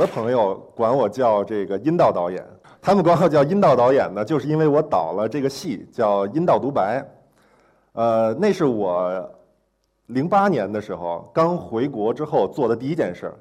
有的朋友管我叫这个阴道导演，他们管我叫阴道导演呢，就是因为我导了这个戏叫《阴道独白》，呃，那是我零八年的时候刚回国之后做的第一件事儿。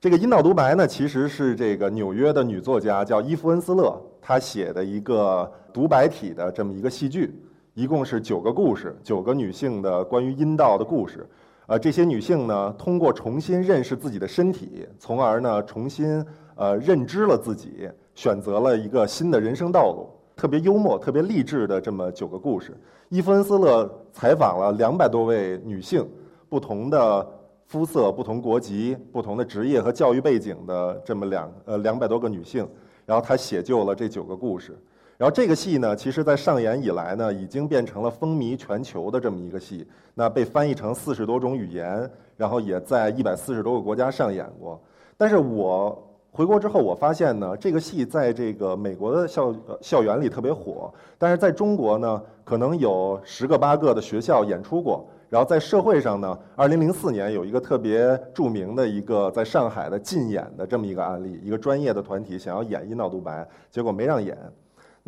这个《阴道独白》呢，其实是这个纽约的女作家叫伊芙恩斯勒，她写的一个独白体的这么一个戏剧，一共是九个故事，九个女性的关于阴道的故事。呃，这些女性呢，通过重新认识自己的身体，从而呢重新呃认知了自己，选择了一个新的人生道路。特别幽默、特别励志的这么九个故事。伊夫恩斯勒采访了两百多位女性，不同的肤色、不同国籍、不同的职业和教育背景的这么两呃两百多个女性，然后他写就了这九个故事。然后这个戏呢，其实在上演以来呢，已经变成了风靡全球的这么一个戏。那被翻译成四十多种语言，然后也在一百四十多个国家上演过。但是我回国之后，我发现呢，这个戏在这个美国的校校园里特别火，但是在中国呢，可能有十个八个的学校演出过。然后在社会上呢，二零零四年有一个特别著名的一个在上海的禁演的这么一个案例，一个专业的团体想要演《阴道独白》，结果没让演。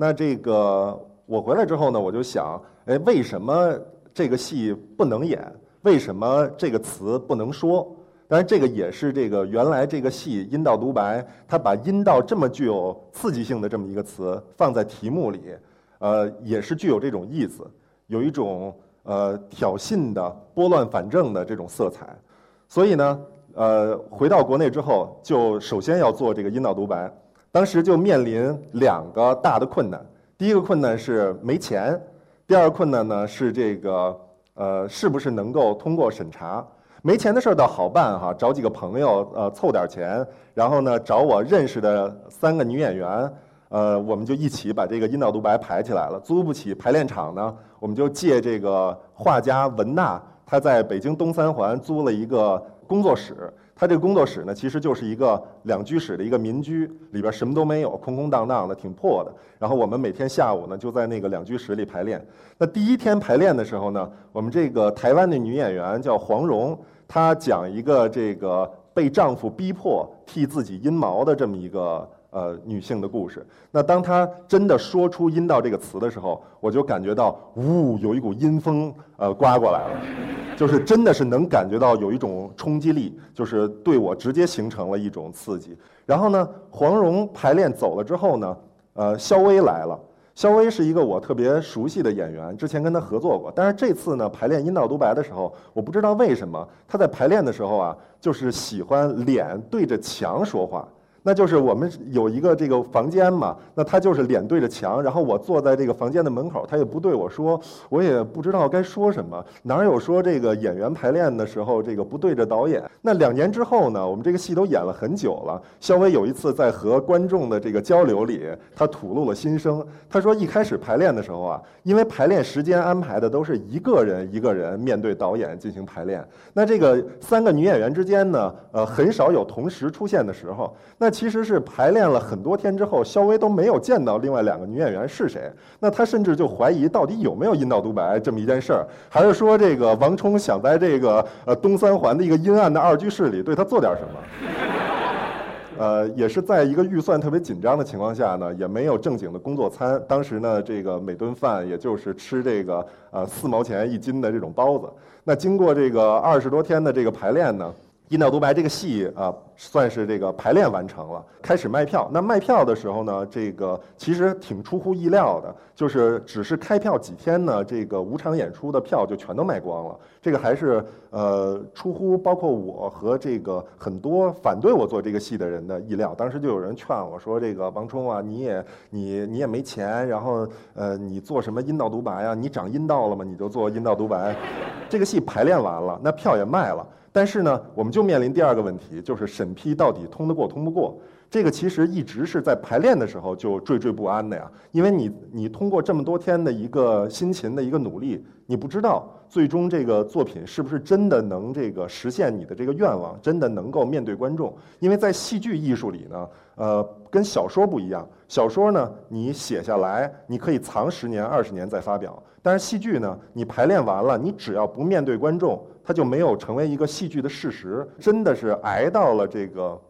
那这个我回来之后呢，我就想，哎，为什么这个戏不能演？为什么这个词不能说？当然，这个也是这个原来这个戏《阴道独白》，它把阴道这么具有刺激性的这么一个词放在题目里，呃，也是具有这种意思，有一种呃挑衅的、拨乱反正的这种色彩。所以呢，呃，回到国内之后，就首先要做这个阴道独白。当时就面临两个大的困难，第一个困难是没钱，第二个困难呢是这个呃是不是能够通过审查？没钱的事儿倒好办哈，找几个朋友呃凑点钱，然后呢找我认识的三个女演员，呃我们就一起把这个阴道独白排起来了。租不起排练场呢，我们就借这个画家文娜，她在北京东三环租了一个工作室。他这个工作室呢，其实就是一个两居室的一个民居，里边什么都没有，空空荡荡的，挺破的。然后我们每天下午呢，就在那个两居室里排练。那第一天排练的时候呢，我们这个台湾的女演员叫黄蓉，她讲一个这个被丈夫逼迫剃自己阴毛的这么一个。呃，女性的故事。那当她真的说出“阴道”这个词的时候，我就感觉到，呜，有一股阴风呃刮过来了，就是真的是能感觉到有一种冲击力，就是对我直接形成了一种刺激。然后呢，黄蓉排练走了之后呢，呃，肖薇来了。肖薇是一个我特别熟悉的演员，之前跟她合作过。但是这次呢，排练《阴道独白》的时候，我不知道为什么她在排练的时候啊，就是喜欢脸对着墙说话。那就是我们有一个这个房间嘛，那他就是脸对着墙，然后我坐在这个房间的门口，他也不对我说，我也不知道该说什么。哪有说这个演员排练的时候这个不对着导演？那两年之后呢，我们这个戏都演了很久了。肖薇有一次在和观众的这个交流里，他吐露了心声。他说一开始排练的时候啊，因为排练时间安排的都是一个人一个人面对导演进行排练，那这个三个女演员之间呢，呃，很少有同时出现的时候。那其实是排练了很多天之后，肖薇都没有见到另外两个女演员是谁。那他甚至就怀疑到底有没有阴道独白这么一件事儿，还是说这个王冲想在这个呃东三环的一个阴暗的二居室里对他做点什么？呃，也是在一个预算特别紧张的情况下呢，也没有正经的工作餐。当时呢，这个每顿饭也就是吃这个呃四毛钱一斤的这种包子。那经过这个二十多天的这个排练呢。《阴道独白》这个戏啊，算是这个排练完成了，开始卖票。那卖票的时候呢，这个其实挺出乎意料的，就是只是开票几天呢，这个五场演出的票就全都卖光了。这个还是呃出乎包括我和这个很多反对我做这个戏的人的意料。当时就有人劝我说：“这个王冲啊，你也你你也没钱，然后呃你做什么阴道独白啊？你长阴道了吗？你就做阴道独白。”这个戏排练完了，那票也卖了。但是呢，我们就面临第二个问题，就是审批到底通得过通不过。这个其实一直是在排练的时候就惴惴不安的呀，因为你你通过这么多天的一个辛勤的一个努力，你不知道最终这个作品是不是真的能这个实现你的这个愿望，真的能够面对观众。因为在戏剧艺术里呢，呃，跟小说不一样，小说呢你写下来，你可以藏十年二十年再发表，但是戏剧呢，你排练完了，你只要不面对观众。它就没有成为一个戏剧的事实，真的是挨到了这个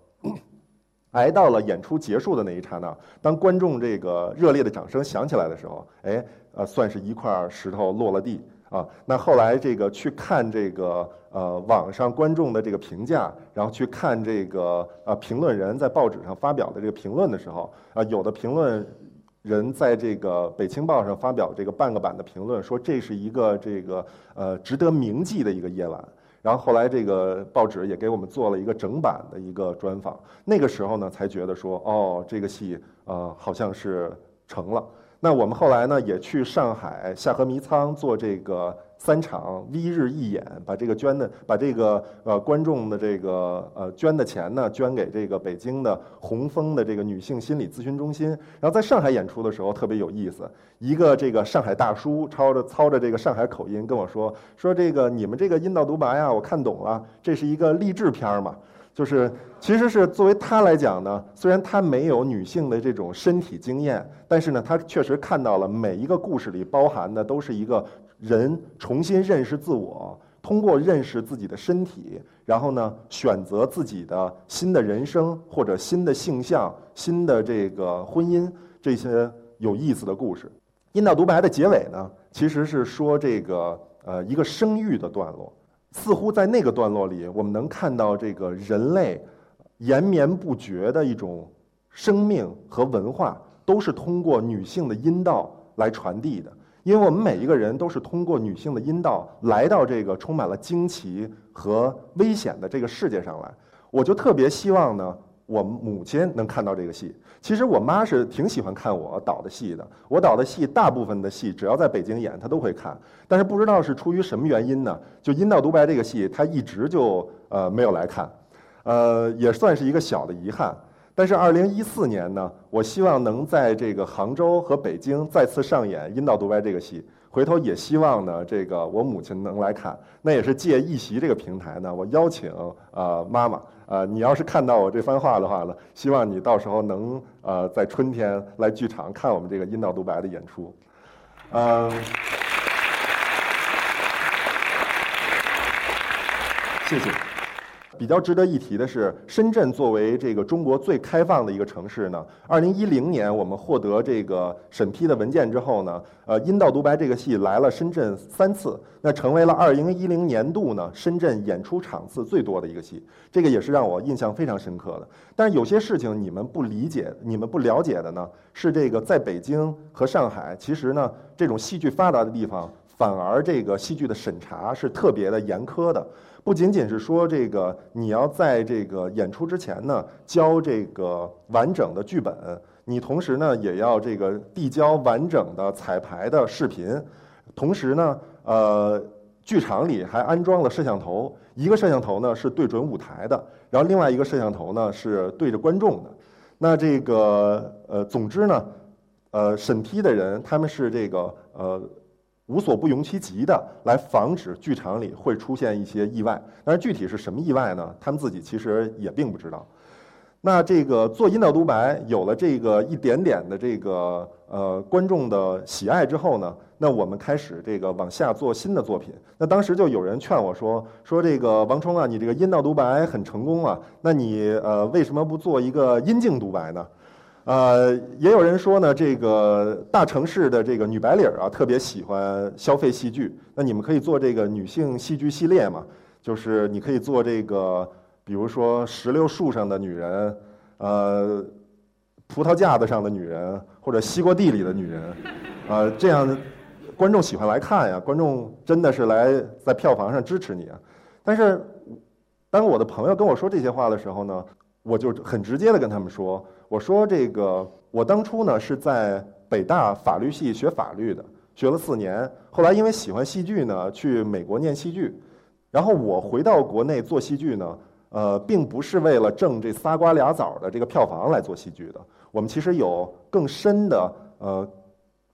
挨到了演出结束的那一刹那，当观众这个热烈的掌声响起来的时候，哎，呃，算是一块石头落了地啊。那后来这个去看这个呃网上观众的这个评价，然后去看这个呃评论人在报纸上发表的这个评论的时候，啊，有的评论人在这个《北青报》上发表这个半个版的评论，说这是一个这个呃值得铭记的一个夜晚。然后后来这个报纸也给我们做了一个整版的一个专访，那个时候呢才觉得说，哦，这个戏呃好像是成了。那我们后来呢也去上海下河迷仓做这个。三场 V 日一演，把这个捐的，把这个呃观众的这个呃捐的钱呢，捐给这个北京的红枫的这个女性心理咨询中心。然后在上海演出的时候特别有意思，一个这个上海大叔操着操着这个上海口音跟我说，说这个你们这个阴道独白呀，我看懂了，这是一个励志片嘛。就是，其实是作为他来讲呢，虽然他没有女性的这种身体经验，但是呢，他确实看到了每一个故事里包含的都是一个人重新认识自我，通过认识自己的身体，然后呢，选择自己的新的人生或者新的性向、新的这个婚姻这些有意思的故事。阴道独白的结尾呢，其实是说这个呃一个生育的段落。似乎在那个段落里，我们能看到这个人类延绵不绝的一种生命和文化，都是通过女性的阴道来传递的。因为我们每一个人都是通过女性的阴道来到这个充满了惊奇和危险的这个世界上来。我就特别希望呢。我母亲能看到这个戏，其实我妈是挺喜欢看我导的戏的。我导的戏大部分的戏，只要在北京演，她都会看。但是不知道是出于什么原因呢？就《阴道独白》这个戏，她一直就呃没有来看，呃也算是一个小的遗憾。但是二零一四年呢，我希望能在这个杭州和北京再次上演《阴道独白》这个戏。回头也希望呢，这个我母亲能来看。那也是借一席这个平台呢，我邀请呃妈妈。呃，你要是看到我这番话的话呢，希望你到时候能呃在春天来剧场看我们这个阴道独白的演出，嗯，谢谢。比较值得一提的是，深圳作为这个中国最开放的一个城市呢，二零一零年我们获得这个审批的文件之后呢，呃，《阴道独白》这个戏来了深圳三次，那成为了二零一零年度呢深圳演出场次最多的一个戏，这个也是让我印象非常深刻的。但是有些事情你们不理解、你们不了解的呢，是这个在北京和上海，其实呢这种戏剧发达的地方，反而这个戏剧的审查是特别的严苛的。不仅仅是说这个，你要在这个演出之前呢交这个完整的剧本，你同时呢也要这个递交完整的彩排的视频，同时呢，呃，剧场里还安装了摄像头，一个摄像头呢是对准舞台的，然后另外一个摄像头呢是对着观众的。那这个呃，总之呢，呃，审批的人他们是这个呃。无所不用其极的来防止剧场里会出现一些意外，但是具体是什么意外呢？他们自己其实也并不知道。那这个做阴道独白有了这个一点点的这个呃观众的喜爱之后呢，那我们开始这个往下做新的作品。那当时就有人劝我说说这个王冲啊，你这个阴道独白很成功啊，那你呃为什么不做一个阴茎独白呢？呃，也有人说呢，这个大城市的这个女白领啊，特别喜欢消费戏剧。那你们可以做这个女性戏剧系列嘛？就是你可以做这个，比如说石榴树上的女人，呃，葡萄架子上的女人，或者西瓜地里的女人，呃，这样观众喜欢来看呀。观众真的是来在票房上支持你啊。但是，当我的朋友跟我说这些话的时候呢，我就很直接的跟他们说。我说这个，我当初呢是在北大法律系学法律的，学了四年。后来因为喜欢戏剧呢，去美国念戏剧。然后我回到国内做戏剧呢，呃，并不是为了挣这仨瓜俩枣的这个票房来做戏剧的。我们其实有更深的呃，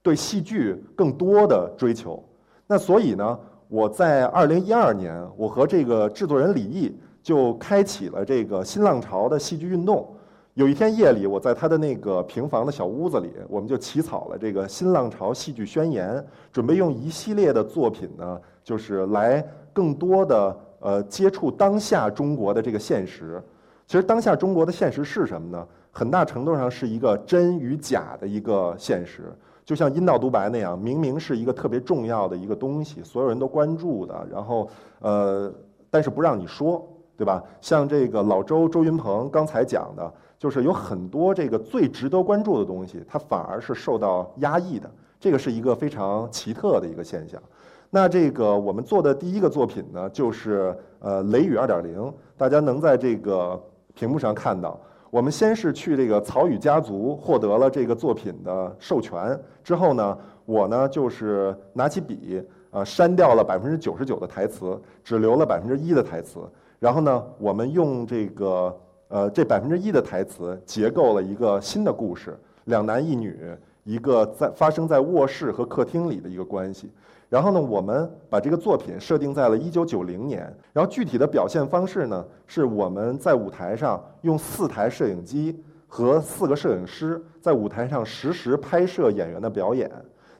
对戏剧更多的追求。那所以呢，我在二零一二年，我和这个制作人李毅就开启了这个新浪潮的戏剧运动。有一天夜里，我在他的那个平房的小屋子里，我们就起草了这个新浪潮戏剧宣言，准备用一系列的作品呢，就是来更多的呃接触当下中国的这个现实。其实当下中国的现实是什么呢？很大程度上是一个真与假的一个现实。就像阴道独白那样，明明是一个特别重要的一个东西，所有人都关注的，然后呃，但是不让你说，对吧？像这个老周周云鹏刚才讲的，就是有很多这个最值得关注的东西，它反而是受到压抑的。这个是一个非常奇特的一个现象。那这个我们做的第一个作品呢，就是呃《雷雨二点零》，大家能在这个屏幕上看到。我们先是去这个曹禺家族获得了这个作品的授权，之后呢，我呢就是拿起笔，呃，删掉了百分之九十九的台词，只留了百分之一的台词。然后呢，我们用这个呃这百分之一的台词结构了一个新的故事，两男一女，一个在发生在卧室和客厅里的一个关系。然后呢，我们把这个作品设定在了一九九零年。然后具体的表现方式呢，是我们在舞台上用四台摄影机和四个摄影师在舞台上实时拍摄演员的表演。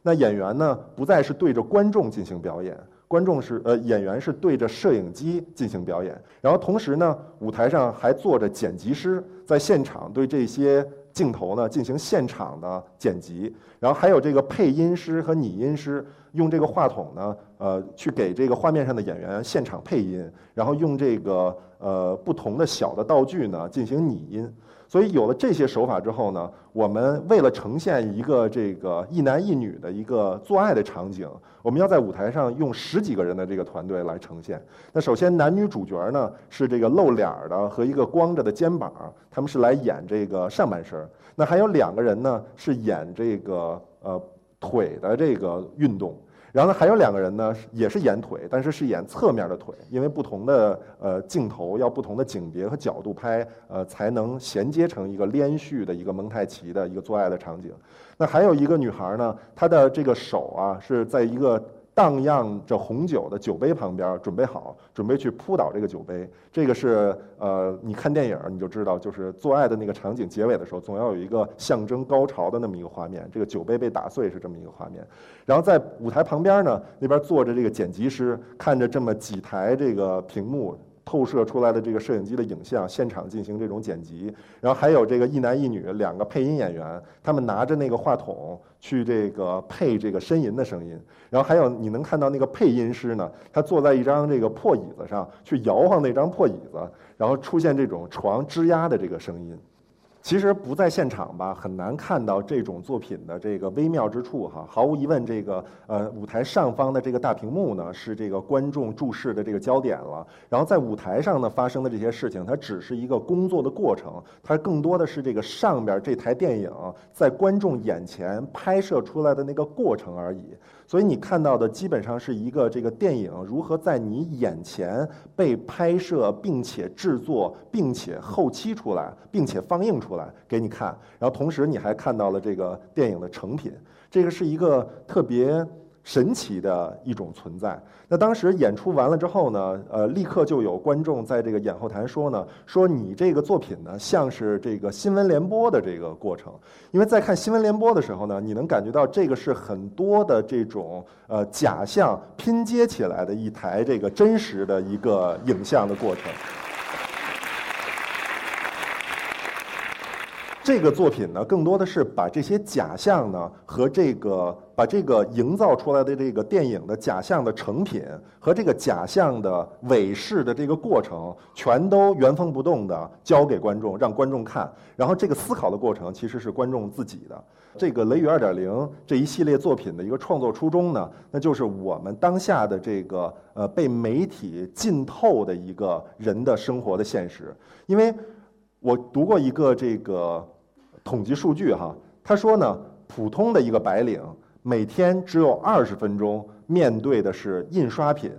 那演员呢，不再是对着观众进行表演，观众是呃演员是对着摄影机进行表演。然后同时呢，舞台上还坐着剪辑师，在现场对这些。镜头呢进行现场的剪辑，然后还有这个配音师和拟音师用这个话筒呢，呃，去给这个画面上的演员现场配音，然后用这个呃不同的小的道具呢进行拟音。所以有了这些手法之后呢，我们为了呈现一个这个一男一女的一个做爱的场景，我们要在舞台上用十几个人的这个团队来呈现。那首先男女主角呢是这个露脸的和一个光着的肩膀，他们是来演这个上半身。那还有两个人呢是演这个呃腿的这个运动。然后呢，还有两个人呢，也是演腿，但是是演侧面的腿，因为不同的呃镜头要不同的景别和角度拍，呃才能衔接成一个连续的一个蒙太奇的一个做爱的场景。那还有一个女孩呢，她的这个手啊是在一个。荡漾着红酒的酒杯旁边，准备好，准备去扑倒这个酒杯。这个是呃，你看电影你就知道，就是做爱的那个场景，结尾的时候总要有一个象征高潮的那么一个画面。这个酒杯被打碎是这么一个画面。然后在舞台旁边呢，那边坐着这个剪辑师，看着这么几台这个屏幕。透射出来的这个摄影机的影像，现场进行这种剪辑，然后还有这个一男一女两个配音演员，他们拿着那个话筒去这个配这个呻吟的声音，然后还有你能看到那个配音师呢，他坐在一张这个破椅子上去摇晃那张破椅子，然后出现这种床吱呀的这个声音。其实不在现场吧，很难看到这种作品的这个微妙之处哈。毫无疑问，这个呃舞台上方的这个大屏幕呢，是这个观众注视的这个焦点了。然后在舞台上呢发生的这些事情，它只是一个工作的过程，它更多的是这个上边这台电影在观众眼前拍摄出来的那个过程而已。所以你看到的基本上是一个这个电影如何在你眼前被拍摄，并且制作，并且后期出来，并且放映出来给你看。然后同时你还看到了这个电影的成品，这个是一个特别。神奇的一种存在。那当时演出完了之后呢，呃，立刻就有观众在这个演后台说呢，说你这个作品呢像是这个新闻联播的这个过程。因为在看新闻联播的时候呢，你能感觉到这个是很多的这种呃假象拼接起来的一台这个真实的一个影像的过程。这个作品呢，更多的是把这些假象呢和这个把这个营造出来的这个电影的假象的成品和这个假象的伪饰的这个过程，全都原封不动的交给观众，让观众看。然后这个思考的过程其实是观众自己的。这个《雷雨二点零》这一系列作品的一个创作初衷呢，那就是我们当下的这个呃被媒体浸透的一个人的生活的现实。因为我读过一个这个。统计数据哈，他说呢，普通的一个白领每天只有二十分钟面对的是印刷品，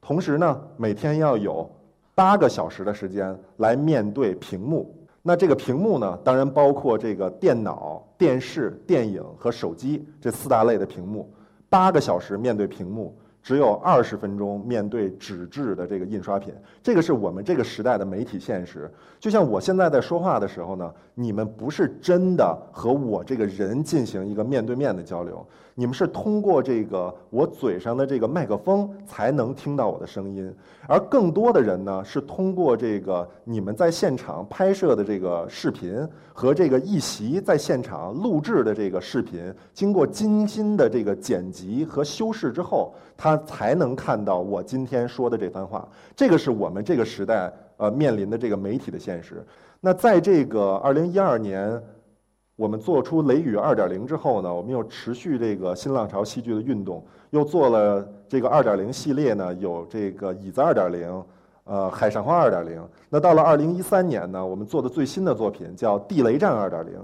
同时呢，每天要有八个小时的时间来面对屏幕。那这个屏幕呢，当然包括这个电脑、电视、电影和手机这四大类的屏幕。八个小时面对屏幕，只有二十分钟面对纸质的这个印刷品，这个是我们这个时代的媒体现实。就像我现在在说话的时候呢，你们不是真的和我这个人进行一个面对面的交流，你们是通过这个我嘴上的这个麦克风才能听到我的声音，而更多的人呢是通过这个你们在现场拍摄的这个视频和这个一席在现场录制的这个视频，经过精心的这个剪辑和修饰之后，他。才能看到我今天说的这番话，这个是我们这个时代呃面临的这个媒体的现实。那在这个二零一二年，我们做出《雷雨二点零》之后呢，我们又持续这个新浪潮戏剧的运动，又做了这个二点零系列呢，有这个椅子二点零，呃，海上花二点零。那到了二零一三年呢，我们做的最新的作品叫《地雷战二点零》。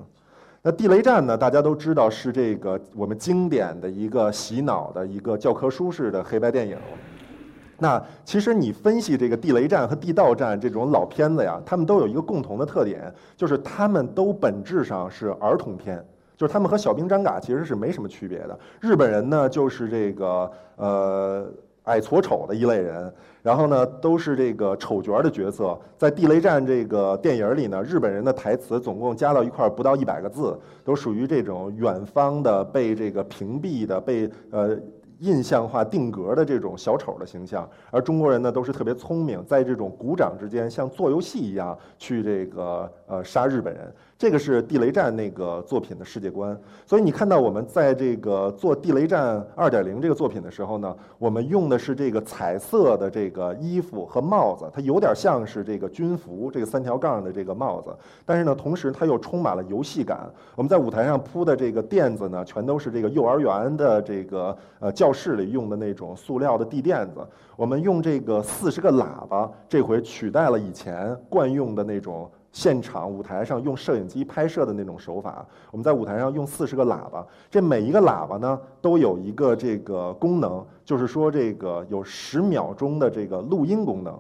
那地雷战呢？大家都知道是这个我们经典的一个洗脑的一个教科书式的黑白电影。那其实你分析这个地雷战和地道战这种老片子呀，他们都有一个共同的特点，就是他们都本质上是儿童片，就是他们和小兵张嘎其实是没什么区别的。日本人呢，就是这个呃。爱矬丑的一类人，然后呢，都是这个丑角的角色。在《地雷战》这个电影里呢，日本人的台词总共加到一块不到一百个字，都属于这种远方的被这个屏蔽的、被呃印象化定格的这种小丑的形象。而中国人呢，都是特别聪明，在这种鼓掌之间，像做游戏一样去这个呃杀日本人。这个是地雷战那个作品的世界观，所以你看到我们在这个做地雷战二点零这个作品的时候呢，我们用的是这个彩色的这个衣服和帽子，它有点像是这个军服，这个三条杠的这个帽子，但是呢，同时它又充满了游戏感。我们在舞台上铺的这个垫子呢，全都是这个幼儿园的这个呃教室里用的那种塑料的地垫子。我们用这个四十个喇叭，这回取代了以前惯用的那种。现场舞台上用摄影机拍摄的那种手法，我们在舞台上用四十个喇叭，这每一个喇叭呢都有一个这个功能，就是说这个有十秒钟的这个录音功能。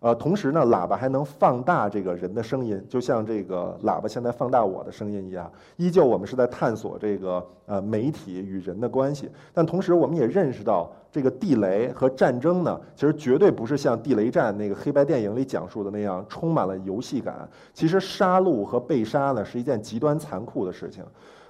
呃，同时呢，喇叭还能放大这个人的声音，就像这个喇叭现在放大我的声音一样。依旧，我们是在探索这个呃媒体与人的关系，但同时我们也认识到，这个地雷和战争呢，其实绝对不是像地雷战那个黑白电影里讲述的那样充满了游戏感。其实杀戮和被杀呢，是一件极端残酷的事情。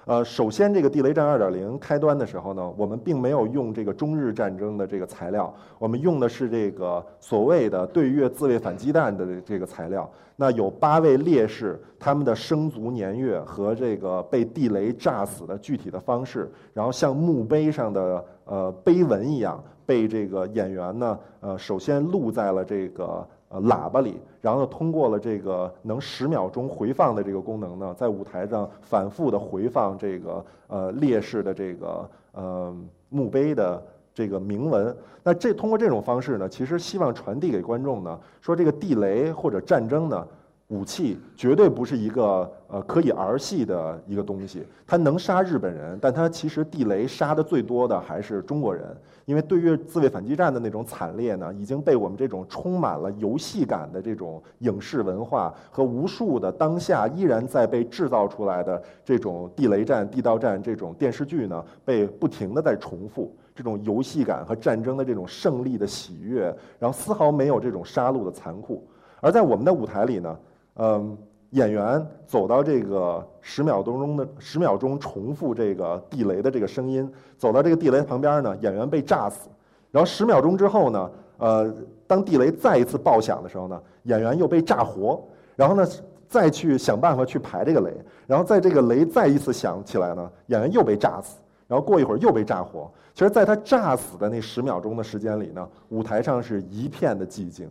呃，首先，这个地雷战二点零开端的时候呢，我们并没有用这个中日战争的这个材料，我们用的是这个所谓的对越自卫反击弹的这个材料。那有八位烈士，他们的生卒年月和这个被地雷炸死的具体的方式，然后像墓碑上的呃碑文一样，被这个演员呢，呃，首先录在了这个。呃，喇叭里，然后，通过了这个能十秒钟回放的这个功能呢，在舞台上反复的回放这个呃烈士的这个呃墓碑的这个铭文。那这通过这种方式呢，其实希望传递给观众呢，说这个地雷或者战争呢。武器绝对不是一个呃可以儿戏的一个东西，它能杀日本人，但它其实地雷杀的最多的还是中国人，因为对越自卫反击战的那种惨烈呢，已经被我们这种充满了游戏感的这种影视文化和无数的当下依然在被制造出来的这种地雷战、地道战这种电视剧呢，被不停的在重复这种游戏感和战争的这种胜利的喜悦，然后丝毫没有这种杀戮的残酷，而在我们的舞台里呢。嗯，演员走到这个十秒钟中的十秒钟重复这个地雷的这个声音，走到这个地雷旁边呢，演员被炸死，然后十秒钟之后呢，呃，当地雷再一次爆响的时候呢，演员又被炸活，然后呢，再去想办法去排这个雷，然后在这个雷再一次响起来呢，演员又被炸死，然后过一会儿又被炸活。其实，在他炸死的那十秒钟的时间里呢，舞台上是一片的寂静，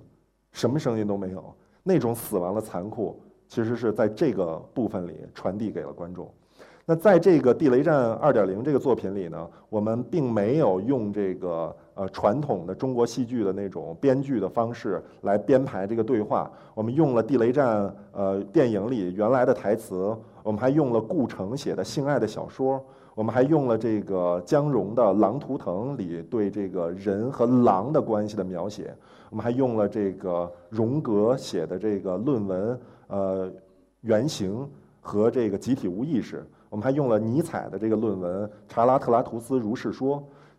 什么声音都没有。那种死亡的残酷，其实是在这个部分里传递给了观众。那在这个《地雷战二点零》这个作品里呢，我们并没有用这个呃传统的中国戏剧的那种编剧的方式来编排这个对话，我们用了《地雷战》呃电影里原来的台词，我们还用了顾城写的性爱的小说。我们还用了这个姜蓉的《狼图腾》里对这个人和狼的关系的描写，我们还用了这个荣格写的这个论文，呃，原型和这个集体无意识，我们还用了尼采的这个论文《查拉特拉图斯如是说》，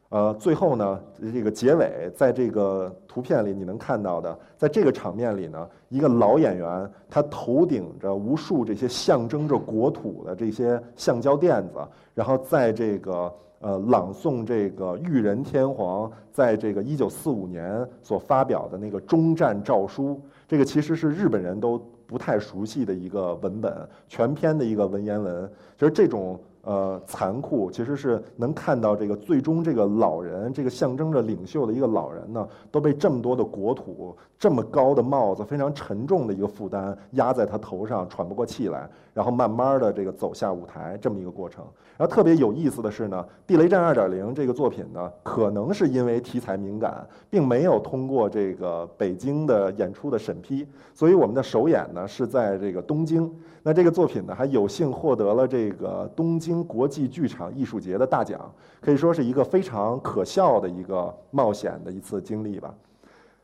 呃，最后呢，这个结尾在这个图片里你能看到的，在这个场面里呢，一个老演员他头顶着无数这些象征着国土的这些橡胶垫子，然后在这个呃朗诵这个裕仁天皇在这个一九四五年所发表的那个终战诏书，这个其实是日本人都不太熟悉的一个文本，全篇的一个文言文，就是这种。呃，残酷其实是能看到这个最终这个老人，这个象征着领袖的一个老人呢，都被这么多的国土、这么高的帽子、非常沉重的一个负担压在他头上，喘不过气来，然后慢慢的这个走下舞台这么一个过程。然后特别有意思的是呢，《地雷战二点零》这个作品呢，可能是因为题材敏感，并没有通过这个北京的演出的审批，所以我们的首演呢是在这个东京。那这个作品呢，还有幸获得了这个东京国际剧场艺术节的大奖，可以说是一个非常可笑的一个冒险的一次经历吧。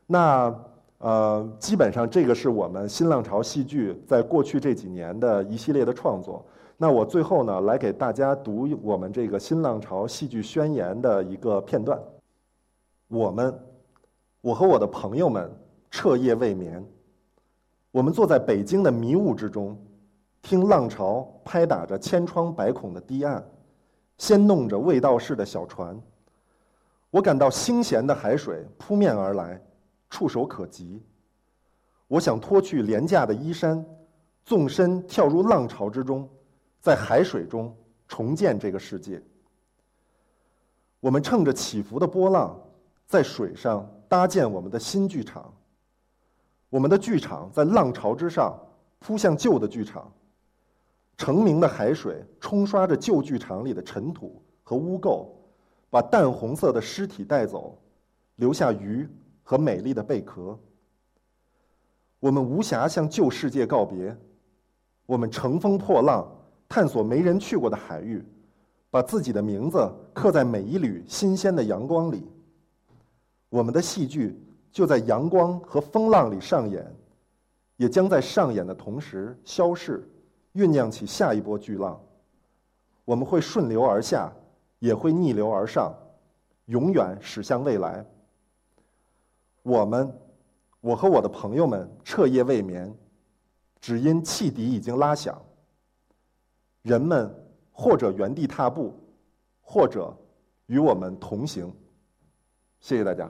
那呃，基本上这个是我们新浪潮戏剧在过去这几年的一系列的创作。那我最后呢，来给大家读我们这个新浪潮戏剧宣言的一个片段。我们，我和我的朋友们彻夜未眠，我们坐在北京的迷雾之中。听浪潮拍打着千疮百孔的堤岸，掀弄着未到市的小船。我感到腥咸的海水扑面而来，触手可及。我想脱去廉价的衣衫，纵身跳入浪潮之中，在海水中重建这个世界。我们乘着起伏的波浪，在水上搭建我们的新剧场。我们的剧场在浪潮之上扑向旧的剧场。澄明的海水冲刷着旧剧场里的尘土和污垢，把淡红色的尸体带走，留下鱼和美丽的贝壳。我们无暇向旧世界告别，我们乘风破浪，探索没人去过的海域，把自己的名字刻在每一缕新鲜的阳光里。我们的戏剧就在阳光和风浪里上演，也将在上演的同时消逝。酝酿起下一波巨浪，我们会顺流而下，也会逆流而上，永远驶向未来。我们，我和我的朋友们彻夜未眠，只因汽笛已经拉响。人们或者原地踏步，或者与我们同行。谢谢大家。